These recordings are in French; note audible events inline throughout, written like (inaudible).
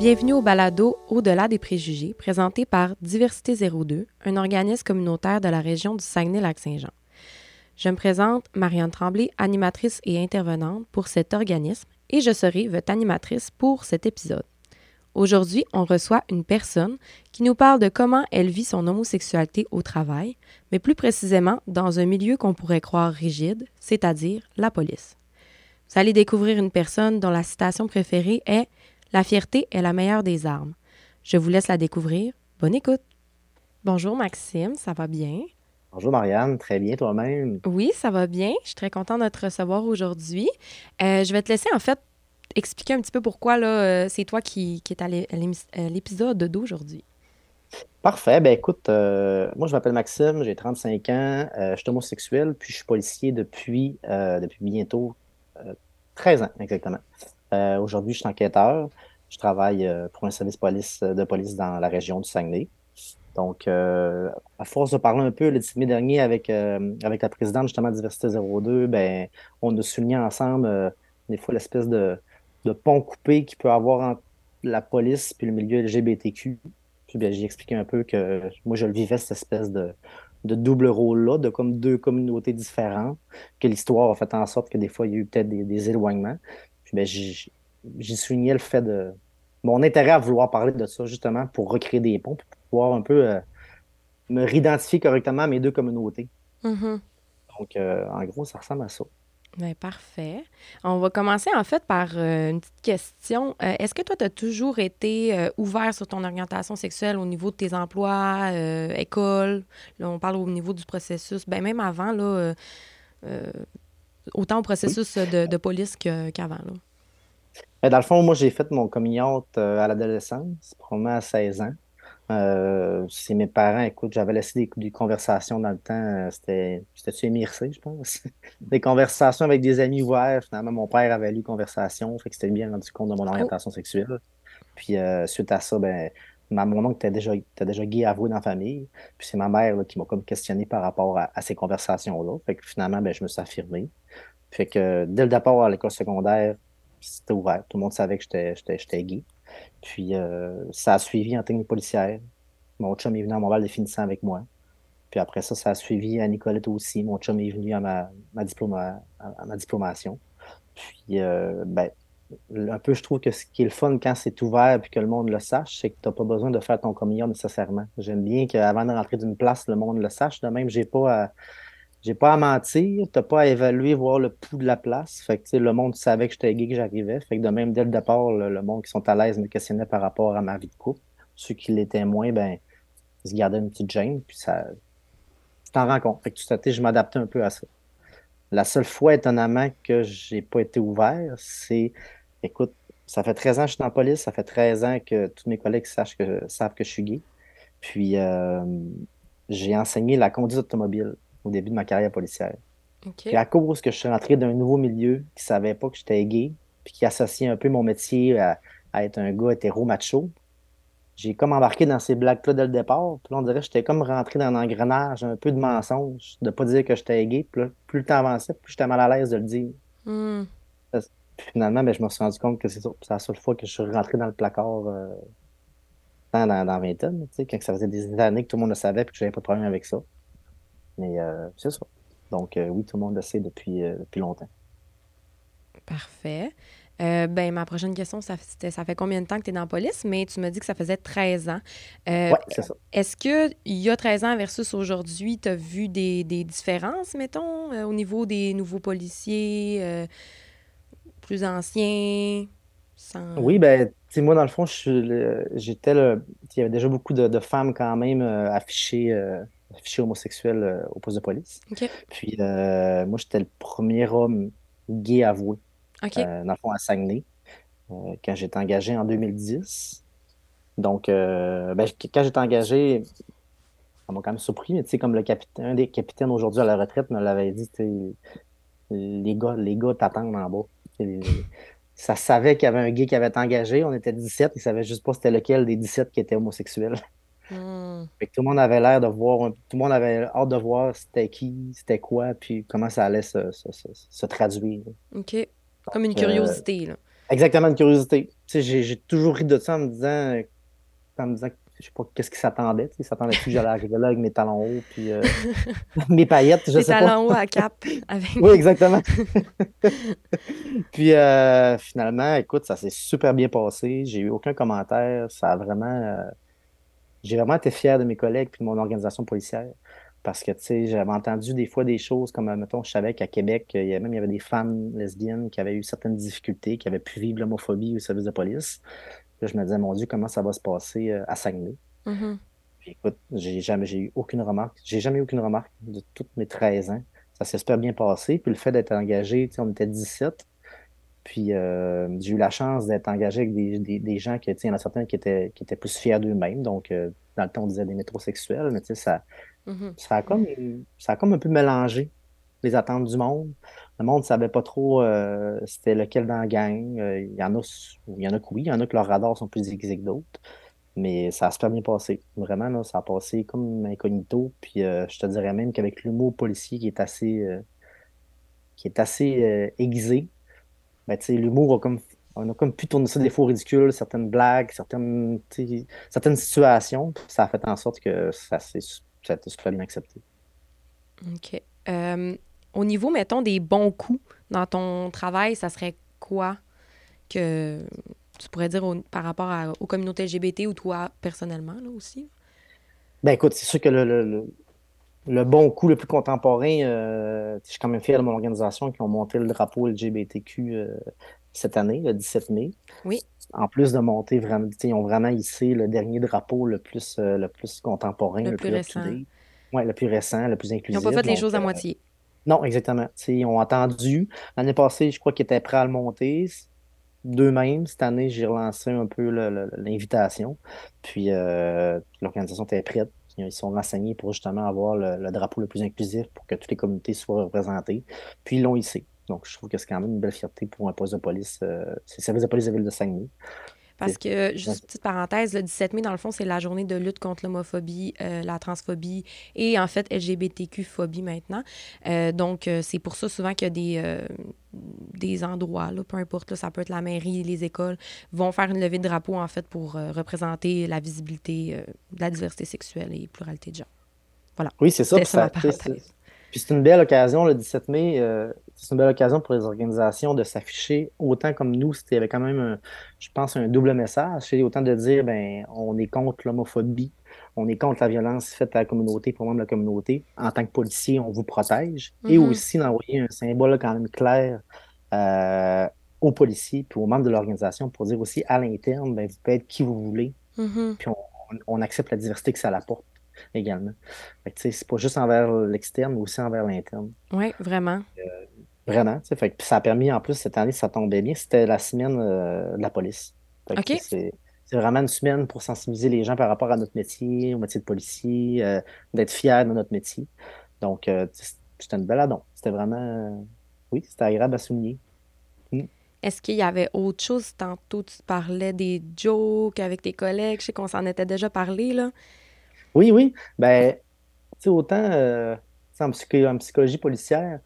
Bienvenue au balado Au-delà des préjugés, présenté par Diversité 02, un organisme communautaire de la région du Saguenay-Lac-Saint-Jean. Je me présente Marianne Tremblay, animatrice et intervenante pour cet organisme, et je serai votre animatrice pour cet épisode. Aujourd'hui, on reçoit une personne qui nous parle de comment elle vit son homosexualité au travail, mais plus précisément dans un milieu qu'on pourrait croire rigide, c'est-à-dire la police. Vous allez découvrir une personne dont la citation préférée est La fierté est la meilleure des armes. Je vous laisse la découvrir. Bonne écoute. Bonjour Maxime, ça va bien? Bonjour Marianne, très bien toi-même? Oui, ça va bien. Je suis très contente de te recevoir aujourd'hui. Euh, je vais te laisser en fait expliquer un petit peu pourquoi là, euh, c'est toi qui, qui est à l'épisode d'aujourd'hui. Parfait. Ben écoute, euh, moi je m'appelle Maxime, j'ai 35 ans, je suis homosexuel, puis je suis policier depuis, depuis bientôt 13 ans exactement. Aujourd'hui, je suis enquêteur. Je travaille pour un service police, de police dans la région du Saguenay. Donc, à force de parler un peu le 10 mai dernier avec, avec la présidente justement de Diversité 02, ben, on a souligné ensemble des fois l'espèce de, de pont coupé qu'il peut avoir entre la police puis le milieu LGBTQ. Puis ben, j'ai expliqué un peu que moi, je le vivais, cette espèce de, de double rôle-là, de comme deux communautés différentes, que l'histoire a fait en sorte que des fois, il y a eu peut-être des, éloignements. Puis ben, j'ai souligné le fait de mon intérêt à vouloir parler de ça, justement, pour recréer des ponts, pour pouvoir un peu euh, me réidentifier correctement à mes deux communautés. Mm-hmm. Donc, euh, en gros, ça ressemble à ça. Bien, parfait. On va commencer en fait par euh, une petite question. Euh, est-ce que toi, tu as toujours été euh, ouvert sur ton orientation sexuelle au niveau de tes emplois, école? Là, on parle au niveau du processus, ben même avant, là, autant au processus de, police qu'avant. Ben, dans le fond, moi, j'ai fait mon communion à l'adolescence, probablement à 16 ans. Euh, c'est mes parents, écoute, j'avais laissé des, conversations dans le temps, euh, c'était, émircé, je pense? (laughs) des conversations avec des amis ouverts. Finalement, mon père avait lu conversation, fait que c'était bien rendu compte de mon oh. orientation sexuelle. Puis euh, suite à ça, ben, ma, mon oncle était déjà, était déjà gay avoué dans la famille. Puis c'est ma mère qui m'a comme questionné par rapport à, ces conversations-là. Fait que finalement, ben, je me suis affirmé. Fait que dès le départ à l'école secondaire, c'était ouvert. Tout le monde savait que j'étais, gay. Puis euh, ça a suivi en technique policière. Mon chum est venu à Montréal définissant avec moi. Puis après ça, ça a suivi à Nicolette aussi. Mon chum est venu à ma, ma, à, ma diplomation. Puis, euh, ben, un peu, je trouve que ce qui est le fun quand c'est ouvert et que le monde le sache, c'est que tu n'as pas besoin de faire ton communion nécessairement. J'aime bien qu'avant de rentrer d'une place, le monde le sache. De même, j'ai pas pas à mentir, t'as pas à évaluer, voir le pouls de la place. Fait que le monde savait que j'étais gay, que j'arrivais. Fait que de même, dès le départ, le, monde qui sont à l'aise me questionnait par rapport à ma vie de couple. Ceux qui l'étaient moins, ben, ils se gardaient une petite gêne, puis ça. Tu t'en rends compte. Fait que tu je m'adaptais un peu à ça. La seule fois, étonnamment, que j'ai pas été ouvert, c'est écoute, ça fait 13 ans que je suis dans la police, ça fait 13 ans que tous mes collègues sachent que, savent que je suis gay. Puis euh, j'ai enseigné la conduite automobile au début de ma carrière policière. Puis à cause que je suis rentré d'un nouveau milieu qui savait pas que j'étais gay, puis qui associait un peu mon métier à, être un gars hétéro-macho, j'ai comme embarqué dans ces blagues-là dès le départ. Puis là, on dirait que j'étais comme rentré dans un engrenage, un peu de mensonge, de pas dire que j'étais gay. Puis là, plus le temps avançait, plus j'étais mal à l'aise de le dire. Hmm. Puis finalement, ben, je me suis rendu compte que c'est la seule fois que je suis rentré dans le placard euh, dans, dans, dans 20 ans, quand ça faisait des années que tout le monde le savait et que j'avais pas de problème avec ça. Mais euh, c'est ça. Donc, euh, oui, tout le monde le sait depuis, euh, depuis longtemps. Parfait. ben, ma prochaine question, ça, ça fait combien de temps que tu es dans la police? Mais tu me dis que ça faisait 13 ans. oui, c'est ça. Est-ce qu'il y a 13 ans versus aujourd'hui, tu as vu des, des, différences, mettons, au niveau des nouveaux policiers plus anciens? Oui, ben, tu moi, dans le fond, j'étais le. Il y avait déjà beaucoup de, de femmes quand même affichées affiché homosexuel euh, au poste de police. Puis euh, moi, j'étais le premier homme gay avoué, euh, dans le fond, à Saguenay, quand j'étais engagé en 2010. Donc, ben, quand j'étais engagé, ça m'a quand même surpris, mais tu sais, comme le capitaine, un des capitaines aujourd'hui à la retraite me l'avait dit, les gars, les gars t'attendent en bas. Ça savait qu'il y avait un gay qui avait été engagé, on était 17, ils savaient juste pas c'était lequel des 17 qui était homosexuel. Hmm. tout le monde avait l'air de voir, tout le monde avait hâte de voir c'était qui, c'était quoi, puis comment ça allait se, traduire. OK. Comme une curiosité. Exactement, une curiosité. j'ai toujours ri de ça en me disant, en me disant je sais pas qu'est-ce qu'il s'attendait. Il s'attendait que j'allais arriver là avec mes talons hauts puis euh, (laughs) (laughs) mes paillettes, je mes sais talons hauts à cap. Avec... oui, exactement. (laughs) puis euh, finalement, écoute, ça s'est super bien passé. J'ai eu aucun commentaire. Ça a vraiment. Euh, j'ai vraiment été fier de mes collègues puis de mon organisation policière. Parce que, tu sais, j'avais entendu des fois des choses comme, mettons, je savais qu'à Québec, il y avait même il y avait des femmes lesbiennes qui avaient eu certaines difficultés, qui avaient pu vivre l'homophobie au service de police. Là, je me disais, mon Dieu, comment ça va se passer à Saguenay? Mm-hmm. Puis écoute, j'ai jamais j'ai eu aucune remarque. J'ai jamais eu aucune remarque de toutes mes 13 ans. Ça s'est super bien passé. Puis le fait d'être engagé, tu sais, on était 17. Puis euh, j'ai eu la chance d'être engagé avec des, des, des gens qui, il y en a certains qui étaient, qui étaient plus fiers d'eux-mêmes. Donc, euh, dans le temps, on disait des métrosexuels, mais tu sais, ça, Mm-hmm. ça, a comme, ça a comme un peu mélangé les attentes du monde. Le monde ne savait pas trop euh, c'était lequel dans la gang. Euh, Il y en a, il y en a oui, il y en a que leurs radars sont plus aiguisés que d'autres. Mais ça a super bien passé. Vraiment, ça a passé comme incognito. Puis euh, je te dirais même qu'avec l'humour policier qui est assez, qui est assez aiguisé, ben, l'humour a comme. On a comme pu tourner ça des faux ridicules, certaines blagues, certaines, certaines situations. Ça a fait en sorte que ça s'est super bien accepté. OK. Au niveau, mettons, des bons coups dans ton travail, ça serait quoi que tu pourrais dire par rapport aux communautés LGBT ou toi personnellement là aussi? Ben écoute, c'est sûr que le, le, bon coup le plus contemporain, euh, je suis quand même fier de mon organisation qui ont monté le drapeau LGBTQ euh, cette année, le 17 mai. Oui. En plus de monter vraiment, ils ont vraiment hissé le dernier drapeau le plus, euh, le plus contemporain, le, plus, récent. Oui, le plus récent, le plus inclusif. Ils n'ont pas fait les choses à moitié. Non, exactement. ils ont attendu. L'année passée, je crois qu'ils étaient prêts à le monter d'eux-mêmes. Cette année, j'ai relancé un peu l'invitation. Puis euh, l'organisation était prête. Ils sont renseignés pour justement avoir le, drapeau le plus inclusif pour que toutes les communautés soient représentées. Puis ils l'ont ici. Donc, je trouve que c'est quand même une belle fierté pour un poste de police. Euh, c'est le service de police de la ville de Saguenay. Parce que, juste petite parenthèse, le 17 mai, dans le fond, c'est la journée de lutte contre l'homophobie, euh, la transphobie et en fait LGBTQ-phobie maintenant. Euh, donc, euh, c'est pour ça souvent qu'il y a des, des endroits, là, peu importe, là, ça peut être la mairie, les écoles, vont faire une levée de drapeau en fait pour représenter la visibilité de la diversité sexuelle et pluralité de genre. Voilà. Oui, c'est ça. ça puis c'est une belle occasion, le 17 mai, c'est une belle occasion pour les organisations de s'afficher autant comme nous. C'était avait quand même, je pense, un double message. C'est autant de dire, ben, on est contre l'homophobie, on est contre la violence faite à la communauté, pour membres de la communauté. En tant que policier, on vous protège. Et Mm-hmm. aussi d'envoyer un symbole quand même clair euh, aux policiers puis aux membres de l'organisation pour dire aussi à l'interne, ben, vous pouvez être qui vous voulez. Mhm. Puis on, on accepte la diversité que ça apporte également. C'est pas juste envers l'externe, mais aussi envers l'interne. Oui, vraiment. Euh, vraiment. Fait ça a permis, en plus, cette année, ça tombait bien. C'était la semaine euh, de la police. Fait que OK. C'est vraiment une semaine pour sensibiliser les gens par rapport à notre métier, au métier de policier, euh, d'être fiers de notre métier. Donc, euh, c'était une belle adon. C'était vraiment... oui, c'était agréable à souligner. Est-ce qu'il y avait autre chose? Tantôt, tu parlais des jokes avec tes collègues. Je sais qu'on s'en était déjà parlé, là. Oui, oui. Ben, tu sais, autant en psychologie policière,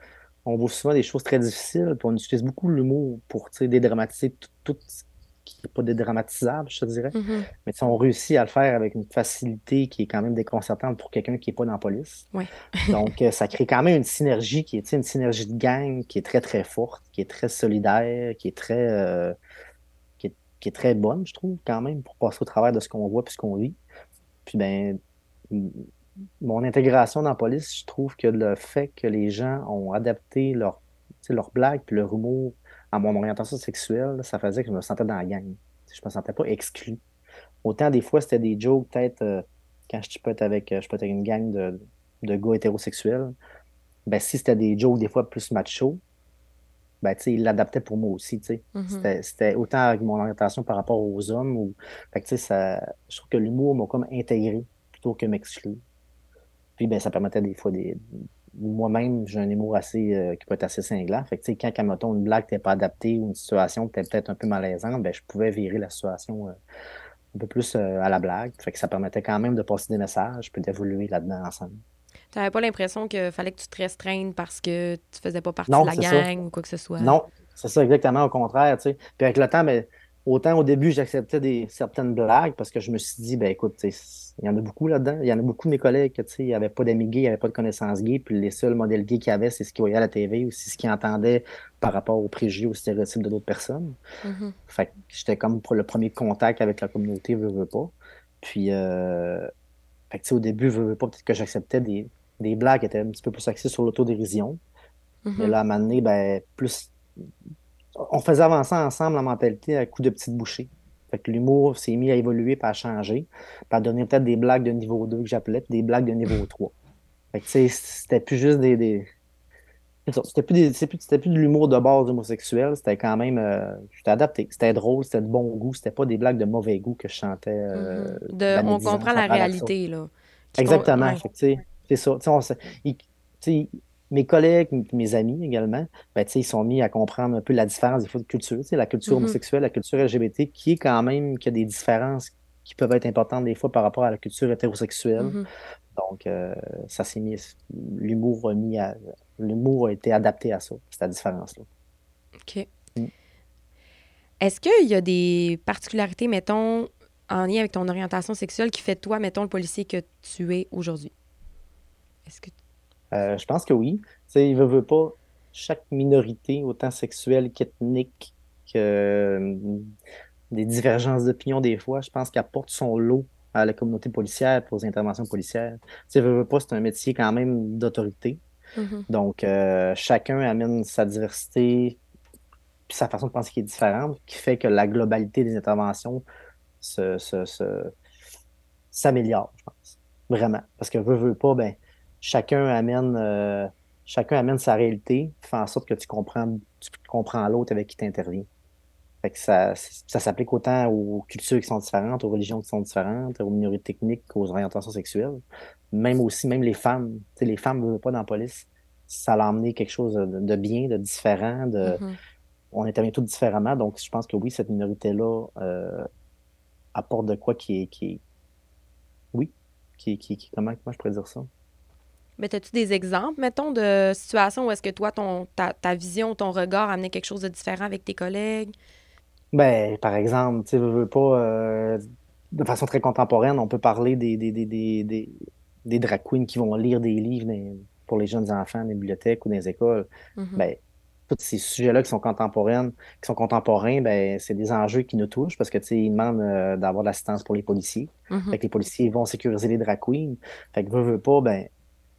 on voit souvent des choses très difficiles, puis on utilise beaucoup l'humour pour, dédramatiser tout, ce qui n'est pas dédramatisable, je te dirais. Mhm. Mais on réussit à le faire avec une facilité qui est quand même déconcertante pour quelqu'un qui n'est pas dans la police. Ouais. (laughs) Donc, euh, ça crée quand même une synergie qui est, une synergie de gang qui est très, très forte, qui est très solidaire, qui est très, euh, qui est, qui est très bonne, je trouve, quand même, pour passer au travers de ce qu'on voit puis ce qu'on vit. Puis, ben, mon intégration dans la police, je trouve que le fait que les gens ont adapté leur, leur blague puis leur humour à mon orientation sexuelle, ça faisait que je me sentais dans la gang. Je me sentais pas exclu. Autant des fois, c'était des jokes, peut-être, euh, quand je peux être avec, euh, je peux être avec une gang de, de gars hétérosexuels, ben si c'était des jokes des fois plus macho, ben ils l'adaptaient pour moi aussi. Mhm. C'était, autant avec mon orientation par rapport aux hommes ou, fait que ça, je trouve que l'humour m'a comme intégré plutôt que m'exclure. Puis ben ça permettait des fois des, moi-même, j'ai un humour assez, euh, qui peut être assez cinglant. Fait que, tu sais, quand, quand, mettons, une blague n'était pas adaptée ou une situation qui était peut-être un peu malaisante, ben, je pouvais virer la situation euh, un peu plus euh, à la blague. Fait que ça permettait quand même de passer des messages puis d'évoluer là-dedans ensemble. Tu n'avais pas l'impression qu'il fallait que tu te restreignes parce que tu faisais pas partie Non, de la ça. gang ou quoi que ce soit? Non, c'est ça, exactement, au contraire, tu sais. Puis avec le temps, ben, autant au début, j'acceptais des, certaines blagues parce que je me suis dit, ben écoute, il y en a beaucoup là-dedans. Il y en a beaucoup de mes collègues qui n'avaient pas d'amis gays, n'avaient pas de connaissances gays, puis les seuls modèles gays qu'ils avaient, c'est ce qu'ils voyaient à la TV ou c'est ce qu'ils entendaient par rapport aux préjugés, aux stéréotypes de d'autres personnes. Mhm. Fait que j'étais comme pour le premier contact avec la communauté, veux, veux pas. Puis, euh, fait que, au début, veux, veux pas, peut-être que j'acceptais des, des blagues qui étaient un petit peu plus axées sur l'autodérision. Mhm. Et là, à un moment donné, ben, plus on faisait avancer ensemble la mentalité à coup de petites bouchées. Fait que l'humour s'est mis à évoluer, pas à changer, puis à donner peut-être des blagues de niveau 2 que j'appelais, des blagues de niveau (laughs) 3. Fait que, tu sais, c'était plus juste des. des... C'était plus, des... plus, plus de l'humour de base homosexuel, c'était quand même. Euh, j'étais adapté. C'était drôle, c'était de bon goût, c'était pas des blagues de mauvais goût que je chantais. Euh, Mhm. De- on comprend la réalité, là. Exactement. con- ouais. Fait que, c'est ça. On mes collègues, mes amis également, ben, tu ils sont mis à comprendre un peu la différence des fois de culture. Tu la culture Mhm. homosexuelle, la culture LGBT, qui est quand même, qui a des différences qui peuvent être importantes des fois par rapport à la culture hétérosexuelle. Mhm. Donc, euh, ça s'est mis, l'humour a mis à, l'humour a été adapté à ça, cette différence-là. OK. Mm. Est-ce qu'il y a des particularités, mettons, en lien avec ton orientation sexuelle qui fait de toi, mettons, le policier que tu es aujourd'hui? Est-ce que... Euh, je pense que oui. Tu sais, il veut, veut pas, chaque minorité, autant sexuelle qu'ethnique, que euh, des divergences d'opinion des fois, je pense qu'elle apporte son lot à la communauté policière pour les interventions policières. Tu sais, veut, veut pas, c'est un métier quand même d'autorité. Mhm. Donc, euh, chacun amène sa diversité, puis sa façon de penser qui est différente, qui fait que la globalité des interventions se, se- se- s'améliore, je pense. Vraiment. Parce que veut, veut pas, ben, chacun amène, euh, chacun amène sa réalité, fait en sorte que tu comprends, tu comprends l'autre avec qui tu interviens. Fait que ça, ça s'applique autant aux cultures qui sont différentes, aux religions qui sont différentes, aux minorités techniques qu'aux orientations sexuelles. Même aussi, même les femmes. Les femmes ne veulent pas dans la police. Ça l'a amené quelque chose de, de bien, de différent, de, Mhm. on intervient tous différemment. Donc, je pense que oui, cette minorité-là euh, apporte de quoi qui est, qui est- oui, qui, qui, qui- comment, comment je pourrais dire ça? Mais as-tu des exemples, mettons, de situations où est-ce que toi, ton, ta, ta vision, ton regard amenait quelque chose de différent avec tes collègues? Ben, par exemple, tu veux, veux pas, euh, de façon très contemporaine, on peut parler des, des, des, des, des, des drag queens qui vont lire des livres pour les jeunes enfants dans les bibliothèques ou dans les écoles. Mhm. Ben, tous ces sujets-là qui sont contemporains, qui sont contemporains, ben, c'est des enjeux qui nous touchent parce que, tu sais, ils demandent euh, d'avoir de l'assistance pour les policiers. Mhm. Fait que les policiers vont sécuriser les drag queens. Fait que veut, veut pas, ben,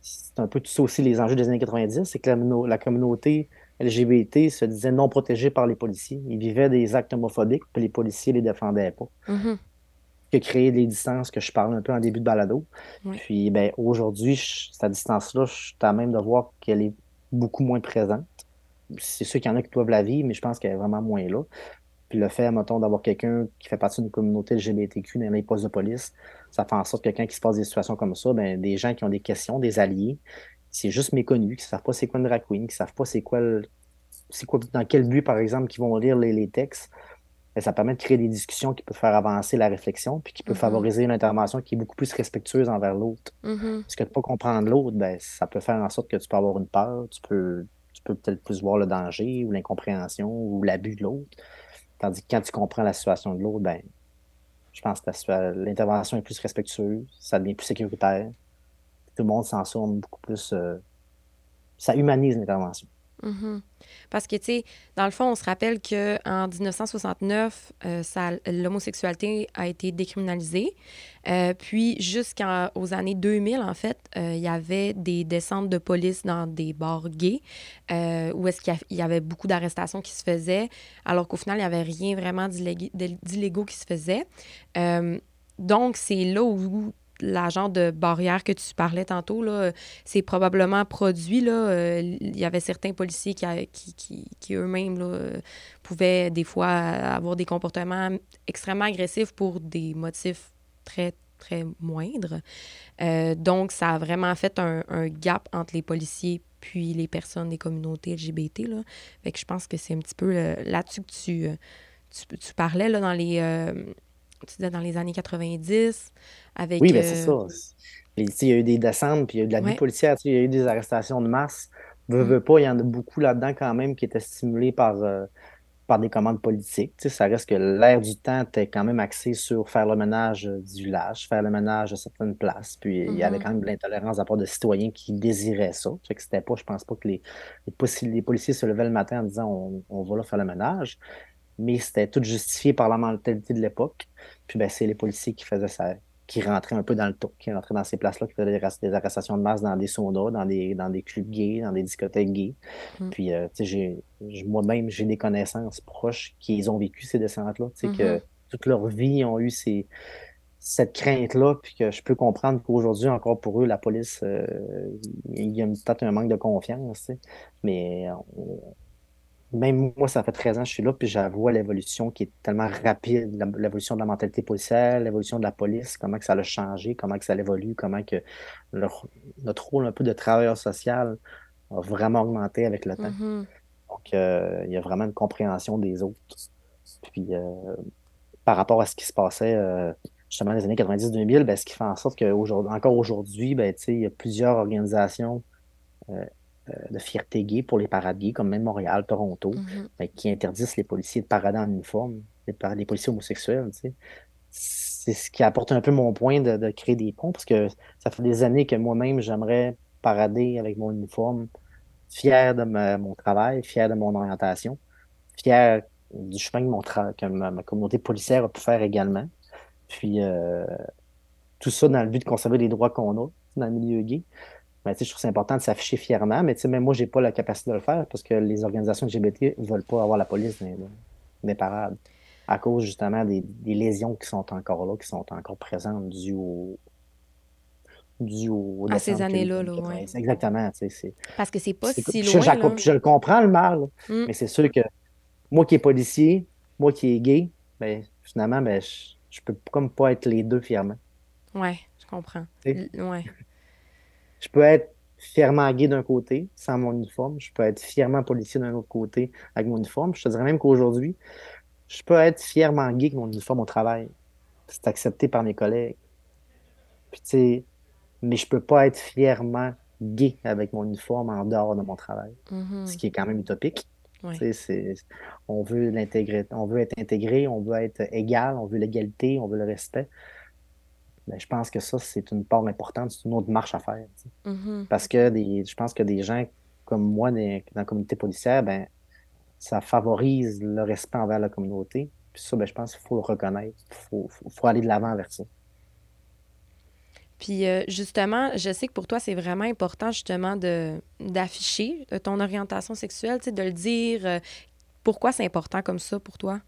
c'est un peu tout ça aussi les enjeux des années 90, c'est que la, communauté LGBT se disait non protégée par les policiers. Ils vivaient des actes homophobiques, puis les policiers les défendaient pas. Mhm. qui a créé les distances que je parle un peu en début de balado. Oui. Puis ben, aujourd'hui, cette distance-là, je suis à même de voir qu'elle est beaucoup moins présente. C'est sûr qu'il y en a qui doivent la vivre, mais je pense qu'elle est vraiment moins là. Puis le fait, mettons, d'avoir quelqu'un qui fait partie d'une communauté LGBTQ dans les postes de police, ça fait en sorte que quand il se passe des situations comme ça, ben, des gens qui ont des questions, des alliés, c'est juste méconnu, qui ne savent pas c'est quoi une drag queen, qui ne savent pas c'est quoi, c'est quoi, dans quel but, par exemple, qu'ils vont lire les, les textes. Ben, ça permet de créer des discussions qui peuvent faire avancer la réflexion, puis qui peuvent Mhm. favoriser une intervention qui est beaucoup plus respectueuse envers l'autre. Mhm. Parce que de ne pas comprendre l'autre, ben, ça peut faire en sorte que tu peux avoir une peur, tu peux, tu peux peut-être plus voir le danger ou l'incompréhension ou l'abus de l'autre. Tandis que quand tu comprends la situation de l'autre, ben, je pense que l'intervention est plus respectueuse, ça devient plus sécuritaire. Tout le monde s'en sort beaucoup plus. euh, ça humanise l'intervention. Mhm. Parce que, tu sais, dans le fond, on se rappelle qu'en 1969, euh, l'homosexualité a été décriminalisée. Euh, puis, jusqu'aux années 2000, en fait, euh, il y avait des descentes de police dans des bars gays, euh, où est-ce qu'il y y avait beaucoup d'arrestations qui se faisaient, alors qu'au final, il n'y avait rien vraiment d'illég- d'illégaux qui se faisait. Euh, donc, c'est là où la genre de barrière que tu parlais tantôt, là, c'est probablement produit. Là, euh, il y avait certains policiers qui, qui, qui, eux-mêmes pouvaient des fois avoir des comportements extrêmement agressifs pour des motifs très, très moindres. Euh, donc, ça a vraiment fait un, gap entre les policiers puis les personnes des communautés LGBT. Là. Je pense que c'est un petit peu euh, là-dessus que tu, tu, parlais là, dans les... tu disais dans les années 90, avec... Oui, ben c'est euh, ça. Il y a eu des descentes, puis il y a eu de la vie Ouais. policière, il y a eu des arrestations de masse. Veux, Mm. veux pas, il y en a beaucoup là-dedans quand même qui étaient stimulés par, euh, par des commandes politiques. Ça reste que l'air du temps était quand même axé sur faire le ménage du village, faire le ménage de certaines places. Puis il y avait Mhm. quand même de l'intolérance à part de citoyens qui désiraient ça. Fait que c'était pas, je pense pas que les, policiers les policiers se levaient le matin en disant on, on va là faire le ménage, mais c'était tout justifié par la mentalité de l'époque. Puis ben, c'est les policiers qui faisaient ça, qui rentraient un peu dans le tour, qui rentraient dans ces places-là, qui faisaient des, arrest- des arrestations de masse dans des saunas, dans des, dans des clubs gays, dans des discothèques gays. Mhm. Puis, euh, tu sais, moi-même, j'ai des connaissances proches qui ont vécu ces descentes-là, tu sais, que toute leur vie, ils ont eu ces, cette crainte-là, puis que je peux comprendre qu'aujourd'hui, encore pour eux, la police, euh, il y a peut-être un manque de confiance, tu sais. Mais on- même moi, ça fait 13 ans que je suis là, puis j'avoue l'évolution qui est tellement rapide, l'évolution de la mentalité policière, l'évolution de la police, comment que ça a changé, comment que ça évolue, comment que leur- notre rôle un peu de travailleur social a vraiment augmenté avec le temps. Mhm. Donc, euh, il y a vraiment une compréhension des autres. Puis, euh, par rapport à ce qui se passait euh, justement dans les années 90-2000, ben, ce qui fait en sorte qu'encore aujourd'hui, ben, tu sais, il y a plusieurs organisations de fierté gay pour les parades gays, comme même Montréal, Toronto, Mhm. ben, qui interdisent les policiers de parader en uniforme, les, policiers homosexuels, tu sais. C'est ce qui apporte un peu mon point de, de créer des ponts, parce que ça fait des années que moi-même, j'aimerais parader avec mon uniforme, fier de ma- mon travail, fier de mon orientation, fier du chemin que, mon que ma, ma communauté policière a pu faire également. Puis euh, tout ça dans le but de conserver les droits qu'on a dans le milieu gay. Ben, je trouve que c'est important de s'afficher fièrement, mais même moi, j'ai pas la capacité de le faire parce que les organisations LGBT ne veulent pas avoir la police dans les parades à cause justement des, des lésions qui sont encore là, qui sont encore présentes dues au, dues au À ces années-là, là, ouais. 80. Exactement, Parce que c'est pas si je, loin, là. je le comprends le mal, là, Mm. mais c'est sûr que moi qui est policier, moi qui est gay, ben, finalement, ben, je, je peux comme pas être les deux fièrement. Ouais, je comprends. Ouais. Je peux être fièrement gay d'un côté, sans mon uniforme. Je peux être fièrement policier d'un autre côté, avec mon uniforme. Je te dirais même qu'aujourd'hui, je peux être fièrement gay avec mon uniforme au travail. C'est accepté par mes collègues. Puis, tu sais, mais je peux pas être fièrement gay avec mon uniforme en dehors de mon travail. Mhm. Ce qui est quand même utopique. C'est, on veut l'intégrer, on veut être intégré, on veut être égal, on veut l'égalité, on veut le respect. Je pense que ça, c'est une part importante, c'est une autre marche à faire. Mhm. Parce que des, je pense que des gens comme moi des- dans la communauté policière, ben, ça favorise le respect envers la communauté. Puis ça, ben, je pense qu'il faut le reconnaître. Il faut, faut, faut aller de l'avant vers ça. Puis euh, justement, je sais que pour toi, c'est vraiment important justement de d'afficher euh, ton orientation sexuelle, de le dire. euh, pourquoi c'est important comme ça pour toi?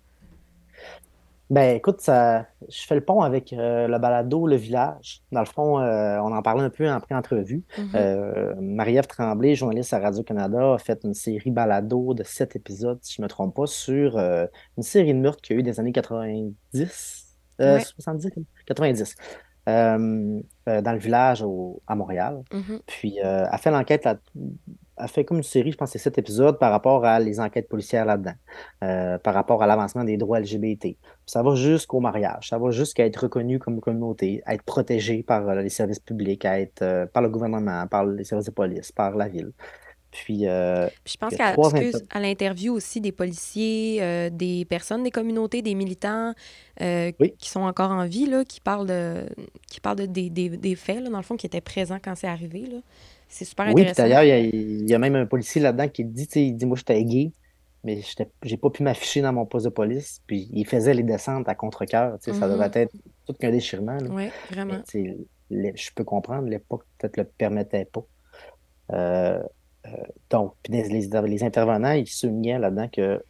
Ben, écoute, ça, je fais le pont avec euh, le balado Le Village. Dans le fond, euh, on en parlait un peu en pré-entrevue. Mhm. Euh, Marie-Ève Tremblay, journaliste à Radio-Canada, a fait une série balado de sept épisodes, si je ne me trompe pas, sur une série de meurtres qu'il y a eu des années 90, euh, Ouais. 70, 90, euh, euh, dans le village au- à Montréal. Mhm. Puis, elle fait l'enquête, elle fait comme une série, je pense que c'est sept épisodes par rapport à les enquêtes policières là-dedans, euh, par rapport à l'avancement des droits LGBT. Ça va jusqu'au mariage, ça va jusqu'à être reconnu comme communauté, à être protégé par euh, les services publics, à être euh, par le gouvernement, par les services de police, par la ville. Puis, euh, Puis je pense qu'à à l'interview aussi des policiers, euh, des personnes des communautés, des militants Oui. qui sont encore en vie, là, qui parlent de, qui parlent de, des, des, des faits, là, dans le fond, qui étaient présents quand c'est arrivé. Là. C'est super Oui, puis intéressant. d'ailleurs, il y, a, il y a même un policier là-dedans qui dit, il dit, moi, j'étais gay, mais j'ai pas pu m'afficher dans mon poste de police. Puis il faisait les descentes à contre-cœur. tu sais, Ça Mhm. devait être tout qu'un déchirement. Oui, vraiment. les- je peux comprendre, l'époque peut-être le permettait pas. Euh, euh, donc, les, les- intervenants, ils soulignaient là-dedans que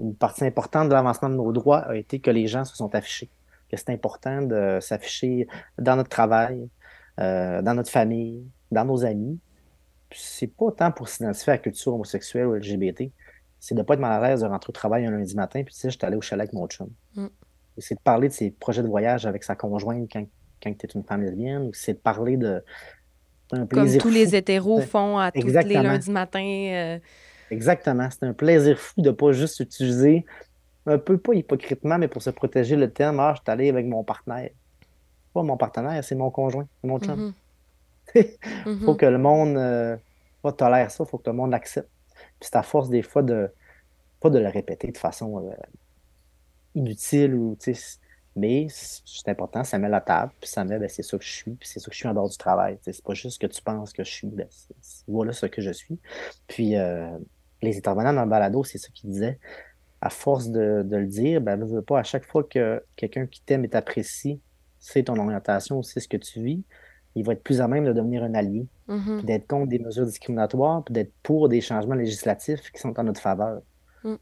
une partie importante de l'avancement de nos droits a été que les gens se sont affichés. Que c'est important de s'afficher dans notre travail, euh, dans notre famille, dans nos amis. C'est pas tant pour s'identifier à la culture homosexuelle ou LGBT, c'est de pas être mal à l'aise de rentrer au travail un lundi matin, puis tu sais, j'étais allé au chalet avec mon chum. Mm. C'est de parler de ses projets de voyage avec sa conjointe quand, quand tu es une femme lesbienne, ou c'est de parler de Comme plaisir tous les hétéros font à tous les lundis matins. euh, Exactement. C'est un plaisir fou de pas juste utiliser, un peu pas hypocritement, mais pour se protéger le terme, ah, je suis allé avec mon partenaire. Pas mon partenaire, c'est mon conjoint, mon chum. mhm, Il (laughs) faut mhm. que le monde euh, pas tolère ça, il faut que le monde l'accepte. Puis c'est à force des fois de, pas de le répéter de façon euh, inutile ou, mais c'est important, ça met la table, puis ça met, ben, c'est ça que je suis, puis c'est ça que je suis en dehors du travail. C'est pas juste ce que tu penses que je suis, ben, voilà ce que je suis. Puis euh, les intervenants dans le balado, c'est ça qu'ils disaient. À force de, le dire, ben, veux pas, à chaque fois que quelqu'un qui t'aime et t'apprécie, c'est ton orientation, c'est ce que tu vis, il va être plus à même de devenir un allié, mm-hmm. d'être contre des mesures discriminatoires, puis d'être pour des changements législatifs qui sont en notre faveur. Mm.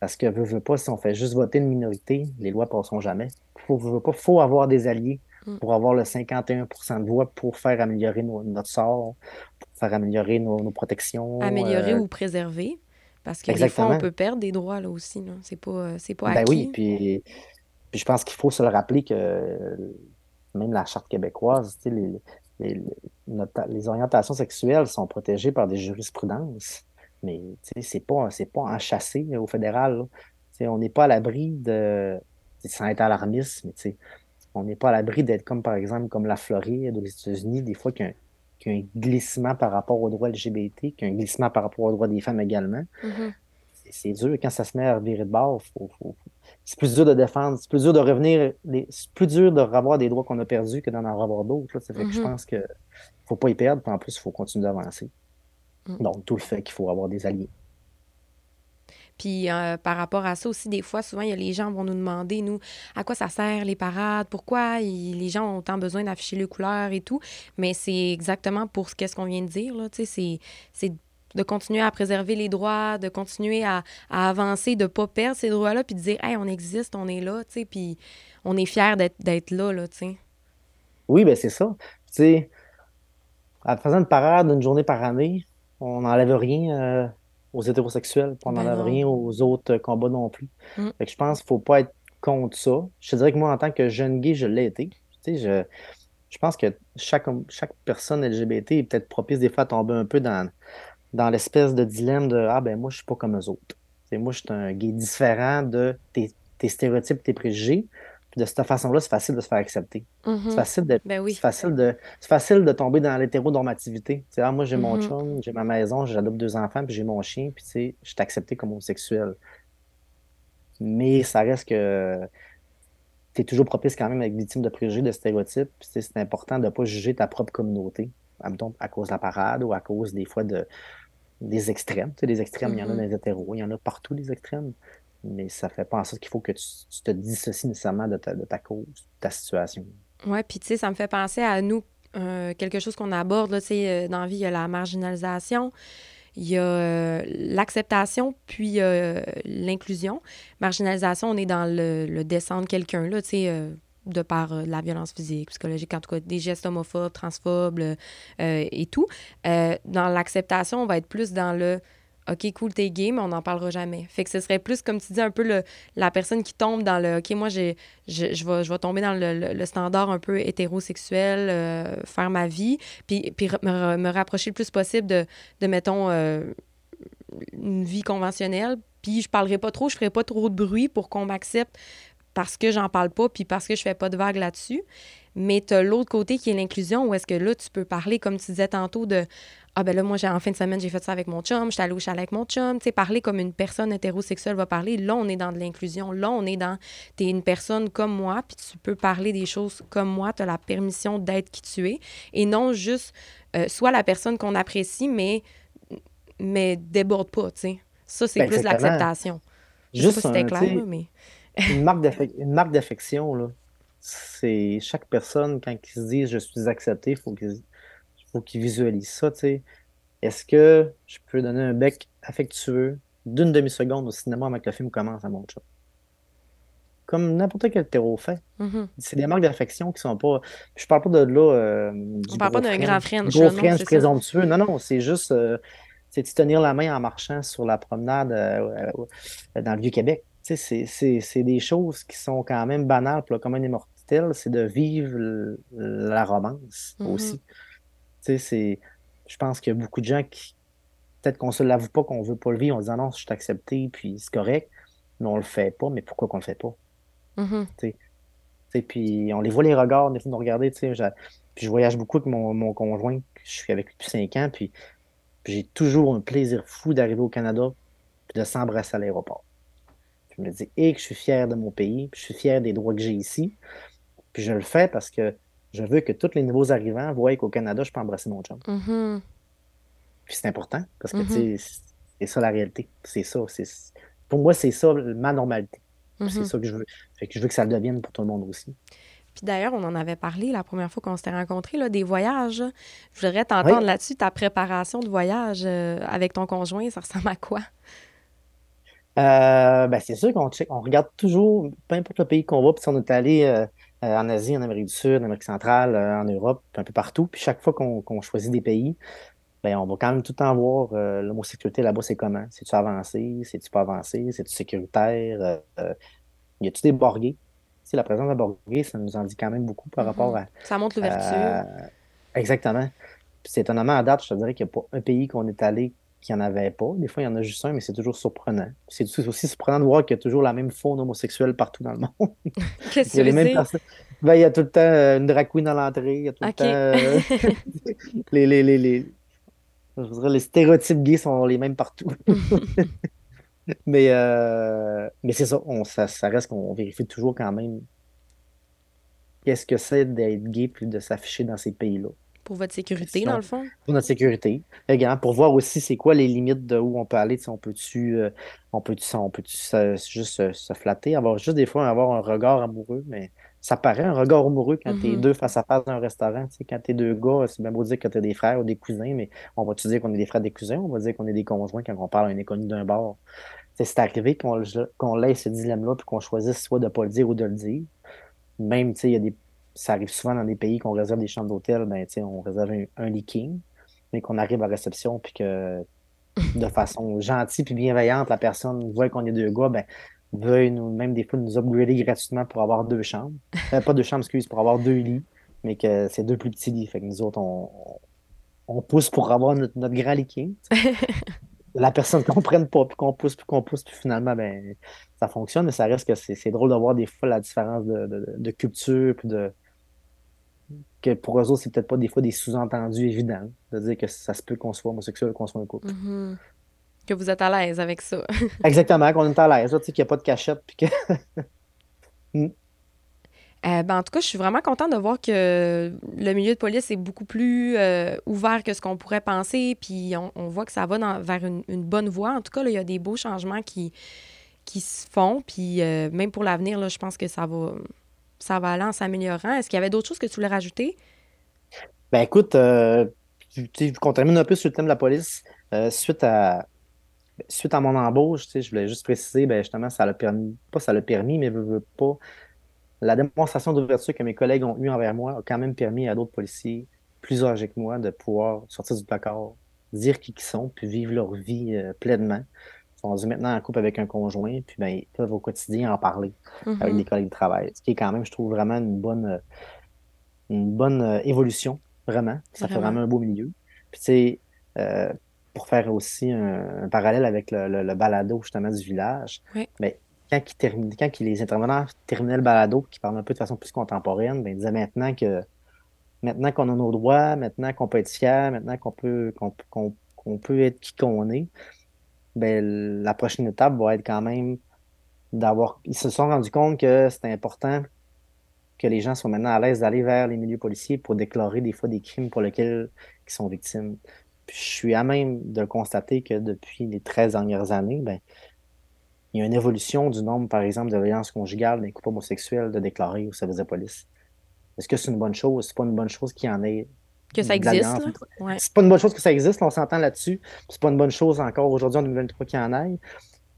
Parce que, veut, veut pas, si on fait juste voter une minorité, les lois ne passeront jamais. Il faut, pas, faut avoir des alliés mm. pour avoir le 51% de voix pour faire améliorer notre sort, pour faire améliorer nos, protections. Améliorer euh, ou préserver. Parce que des fois, on peut perdre des droits là aussi. C'est pas, euh, pas ben oui, puis, puis je pense qu'il faut se le rappeler que même la charte québécoise, les, les, les, orientations sexuelles sont protégées par des jurisprudences, mais c'est pas, pas enchâssé au fédéral. On n'est pas à l'abri de, sans être alarmiste, mais on n'est pas à l'abri d'être comme, par exemple, comme la Floride ou les États-Unis, des fois qu'il y, a un glissement par rapport aux droits LGBT, qu'il y a un glissement par rapport aux droits des femmes également. Mm-hmm. C'est dur, quand ça se met à virer de bord, faut, faut, c'est plus dur de défendre, c'est plus dur de revenir, c'est plus dur de revoir des droits qu'on a perdus que d'en avoir d'autres. Ça fait que je mm-hmm. pense qu'il ne faut pas y perdre, puis en plus, il faut continuer d'avancer. Mm. Donc, tout le fait qu'il faut avoir des alliés. Puis euh, par rapport à ça aussi, des fois, souvent, il y a les gens vont nous demander, nous, à quoi ça sert les parades, pourquoi les gens ont tant besoin d'afficher les couleurs et tout. Mais c'est exactement pour ce qu'est-ce qu'on vient de dire. Là, c'est, c'est de continuer à préserver les droits, de continuer à, avancer, de ne pas perdre ces droits-là, puis de dire, hey, on existe, on est là, tu sais, puis on est fiers d'être là, là, tu sais. Oui, ben c'est ça. Tu sais, en faisant une parade d'une journée par année, on n'enlève rien euh, aux hétérosexuels, on n'enlève ben rien aux autres combats non plus. Mm. Fait que je pense qu'il ne faut pas être contre ça. Je te dirais que moi, en tant que jeune gay, je l'ai été. Tu sais, je, je pense que chaque, chaque personne LGBT est peut-être propice des fois à tomber un peu dans, dans l'espèce de dilemme de Ah, ben moi, je suis pas comme eux autres. moi, je suis un gay différent de tes, stéréotypes, tes préjugés. Puis de cette façon-là, c'est facile de se faire accepter. Mm-hmm. C'est facile de, ben facile de, facile de tomber dans l'hétéronormativité. Ah, moi, j'ai mon mm-hmm. chum, j'ai ma maison, j'adopte deux enfants, puis j'ai mon chien, puis tu sais, je suis accepté comme homosexuel. Mais ça reste que tu es toujours propice quand même avec victime de préjugés, de stéréotypes. Puis c'est important de ne pas juger ta propre communauté, à cause de la parade ou à cause des fois de, des extrêmes. Tu sais, des extrêmes, il y en a mm-hmm. dans les hétéros, il y en a partout des extrêmes. Mais ça fait pas en sorte qu'il faut que tu, te dissocies nécessairement de ta, de ta cause, de ta situation. Oui, puis tu sais, ça me fait penser à nous, euh, quelque chose qu'on aborde, là, tu sais, euh, dans la vie, il y a la marginalisation, il y a euh, l'acceptation, puis l'inclusion. Marginalisation, on est dans le, le descendre quelqu'un, là, tu sais, de par euh, la violence physique, psychologique, en tout cas des gestes homophobes, transphobes euh, et tout. Euh, dans l'acceptation, on va être plus dans le OK, cool, t'es gay, mais on n'en parlera jamais. Fait que ce serait plus, comme tu dis, un peu le, la personne qui tombe dans le OK, moi, je, vais, tomber dans le, le, standard un peu hétérosexuel, faire ma vie, puis, puis me, me, rapprocher le plus possible de, de mettons, une vie conventionnelle. Puis je parlerai pas trop, je ferai pas trop de bruit pour qu'on m'accepte parce que j'en parle pas, puis parce que je fais pas de vagues là-dessus. Mais tu as l'autre côté qui est l'inclusion, où est-ce que là, tu peux parler, comme tu disais tantôt, de Ah, ben là, moi, en fin de semaine, j'ai fait ça avec mon chum, j'étais allée au chalet avec mon chum. Tu sais, parler comme une personne hétérosexuelle va parler. Là, on est dans de l'inclusion. Là, on est dans. Tu es une personne comme moi, puis tu peux parler des choses comme moi. Tu as la permission d'être qui tu es. Et non juste euh, soit la personne qu'on apprécie, mais, mais déborde pas, tu sais. Ça, c'est ben, plus l'acceptation. Juste sais pas si c'était clair, mais une marque d'affection, c'est chaque personne, quand ils se disent je suis accepté, il faut qu'ils faut visualisent ça. Est-ce que je peux donner un bec affectueux d'une demi-seconde au cinéma avant que le film commence à mon chat? Comme n'importe quel terreau fait. Mm-hmm. C'est des marques d'affection qui sont pas. Je parle pas de là. Euh, On parle pas d'un grand French. Gros French présomptueux. Non, non, c'est juste. Euh, c'est de tenir la main en marchant sur la promenade euh, dans le Vieux-Québec c'est des choses qui sont quand même banales pour le commun immortel, c'est de vivre la romance mm-hmm. aussi. c'est Je pense qu'il y a beaucoup de gens qui, peut-être qu'on ne se l'avoue pas qu'on ne veut pas le vivre, on dit ah non, je suis accepté, puis c'est correct, mais on le fait pas, mais pourquoi qu'on le fait pas? Mm-hmm. Puis on les voit les regards, des fois nous regarder, puis je voyage beaucoup avec mon, mon conjoint, je suis avec lui depuis cinq ans, puis j'ai toujours un plaisir fou d'arriver au Canada, puis de s'embrasser à l'aéroport. Je me dis, et que je suis fier de mon pays, puis je suis fier des droits que j'ai ici. Puis je le fais parce que je veux que tous les nouveaux arrivants voient qu'au Canada, je peux embrasser mon chum. Mhm. Puis c'est important parce que, sais, c'est ça la réalité. C'est ça. Pour moi, c'est ça ma normalité. C'est Mhm. ça que je veux. Fait que je veux que ça le devienne pour tout le monde aussi. Puis d'ailleurs, on en avait parlé la première fois qu'on s'était rencontrés, là, des voyages. Je voudrais t'entendre Oui. là-dessus, ta préparation de voyage euh, avec ton conjoint, ça ressemble à quoi? Euh, ben, c'est sûr qu'on check, on regarde toujours, peu importe le pays qu'on va, puis si on est allé euh, euh, en Asie, en Amérique du Sud, en Amérique centrale, euh, en Europe, un peu partout, puis chaque fois qu'on qu'on choisit des pays, ben, on va quand même tout le temps voir l'homosexualité là-bas, c'est comment? C'est-tu avancé? C'est-tu pas avancé? C'est-tu sécuritaire? Y a-tu des borgués? La présence de borgués, ça nous en dit quand même beaucoup par rapport Mhm. à, Ça montre l'ouverture. exactement. Puis c'est étonnamment à date, je te dirais qu'il n'y a pas un pays qu'on est allé qui n'y en avait pas. Des fois, il y en a juste un, mais c'est toujours surprenant. C'est aussi surprenant de voir qu'il y a toujours la même faune homosexuelle partout dans le monde. (laughs) Qu'est-ce Il y a que les tu veux mêmes dire? personnes. Ben, il y a tout le temps euh, une drag queen à l'entrée, il y a tout le temps euh, (laughs) les, les, les, les, je dirais, les stéréotypes gays sont les mêmes partout. (laughs) Mais, euh, mais c'est ça, on, ça, ça reste qu'on vérifie toujours quand même qu'est-ce que c'est d'être gay puis de s'afficher dans ces pays-là. Pour votre sécurité, dans le fond? pour notre sécurité. Également, pour voir aussi c'est quoi les limites de où on peut aller. Sais, on peut-tu euh, on peut on peut se, juste se, se flatter, avoir juste des fois avoir un regard amoureux, mais ça paraît un regard amoureux quand t'es Mhm. deux face à face dans un restaurant. Quand t'es deux gars, c'est bien beau dire que t'es des frères ou des cousins, mais on va-tu dire qu'on est des frères des cousins, on va dire qu'on est des conjoints quand on parle à un inconnu d'un bar? C'est arrivé qu'on qu'on laisse ce dilemme-là puis qu'on choisisse soit de pas le dire ou de le dire. Même, tu sais, il y a des ça arrive souvent dans des pays qu'on réserve des chambres d'hôtel, ben, on réserve un, un leaking, mais qu'on arrive à réception, puis que (laughs) de façon gentille puis bienveillante, la personne voit qu'on est deux gars, ben, veuille nous, même des fois nous upgrader gratuitement pour avoir deux chambres. Euh, pas deux chambres, excuse, pour avoir deux lits, mais que c'est deux plus petits lits. Fait que nous autres, on, on pousse pour avoir notre, notre grand leaking. (laughs) La personne ne comprenne pas, puis qu'on pousse, puis qu'on pousse, puis finalement, ben, ça fonctionne, mais ça reste que c'est c'est drôle de voir des fois la différence de, de, de culture, puis de, que pour eux autres, c'est peut-être pas des fois des sous-entendus évidents, de dire que ça se peut qu'on soit homosexuel qu'on soit un couple. Mhm. Que vous êtes à l'aise avec ça. (laughs) Exactement, qu'on est à l'aise, tu sais, qu'il n'y a pas de cachette, puis que... (laughs) Euh, ben, en tout cas, je suis vraiment contente de voir que le milieu de police est beaucoup plus euh, ouvert que ce qu'on pourrait penser. Puis on, on voit que ça va dans- vers une, une bonne voie. En tout cas, là, il y a des beaux changements qui, qui se font. Puis euh, même pour l'avenir, je pense que ça va, ça va aller en s'améliorant. Est-ce qu'il y avait d'autres choses que tu voulais rajouter? Ben écoute, euh, qu'on termine un peu sur le thème de la police, euh, suite à suite à mon embauche, je voulais juste préciser, ben justement, ça l'a permis, pas ça l'a permis, mais pas. La démonstration d'ouverture que mes collègues ont eue envers moi a quand même permis à d'autres policiers plus âgés que moi de pouvoir sortir du placard, dire qui ils sont, puis vivre leur vie euh, pleinement. Rendus maintenant en couple avec un conjoint, puis ben, ils peuvent au quotidien en parler avec Mhm. des collègues de travail. Ce qui est quand même, je trouve, vraiment une bonne, une bonne euh, évolution, vraiment. Ça fait Vraiment. un beau milieu. Puis, tu sais, euh, pour faire aussi un, un parallèle avec le, le- le balado, justement, du village, Oui. ben, quand, les intervenants terminaient le balado, qui parlent un peu de façon plus contemporaine, ben, ils disaient maintenant que maintenant qu'on a nos droits, maintenant qu'on peut être fier, maintenant qu'on peut, qu'on peut être qui qu'on est, ben, la prochaine étape va être quand même d'avoir. Ils se sont rendus compte que c'était important que les gens soient maintenant à l'aise d'aller vers les milieux policiers pour déclarer des fois des crimes pour lesquels ils sont victimes. Puis je suis à même de constater que depuis les 13 dernières années, ben, il y a une évolution du nombre, par exemple, de violences conjugales d'un couple homosexuel de déclarer au service de police. Est-ce que c'est une bonne chose? C'est pas une bonne chose qu'il y en ait Que ça existe, là? Ouais. C'est pas une bonne chose que ça existe, on s'entend là-dessus. C'est pas une bonne chose encore aujourd'hui en 2023 qu'il y en ait.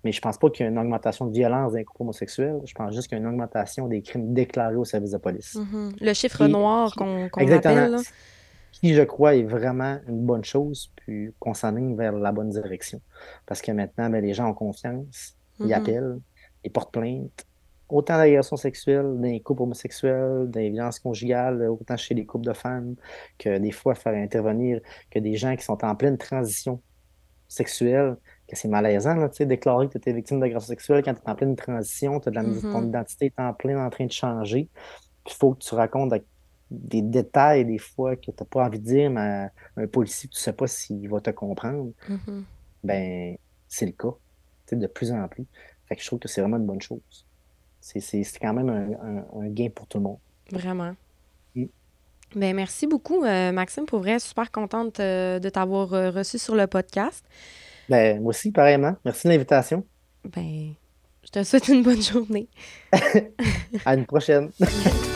Mais je pense pas qu'il y ait une augmentation de violence d'un couple homosexuel. Je pense juste qu'il y a une augmentation des crimes déclarés au service de police. Mhm. Le chiffre Qui- noir qu'on qu'on Exactement. appelle, là. Qui, je crois, est vraiment une bonne chose, puis qu'on s'enligne vers la bonne direction. Parce que maintenant, ben, les gens ont confiance, ils Mhm. appellent, ils portent plainte. Autant d'agressions sexuelles, des couples homosexuels, des violences conjugales, autant chez les couples de femmes, que des fois faire intervenir que des gens qui sont en pleine transition sexuelle, que c'est malaisant, là, tu sais, déclarer que tu étais victime d'agression sexuelle quand tu es en pleine transition, t'as de la, Mhm. ton identité est en plein en train de changer. Il faut que tu racontes des détails, des fois, que tu n'as pas envie de dire, mais un policier, tu ne sais pas s'il va te comprendre. Mhm. Ben, c'est le cas. de plus en plus. Fait que je trouve que c'est vraiment une bonne chose. C'est quand même un, gain pour tout le monde. Vraiment. Mm. Ben, merci beaucoup, euh, Maxime. Pour vrai, super contente euh, de t'avoir reçu sur le podcast. Ben, moi aussi, pareillement. Merci de l'invitation. Ben, je te souhaite une bonne journée. (laughs) à une prochaine. (laughs)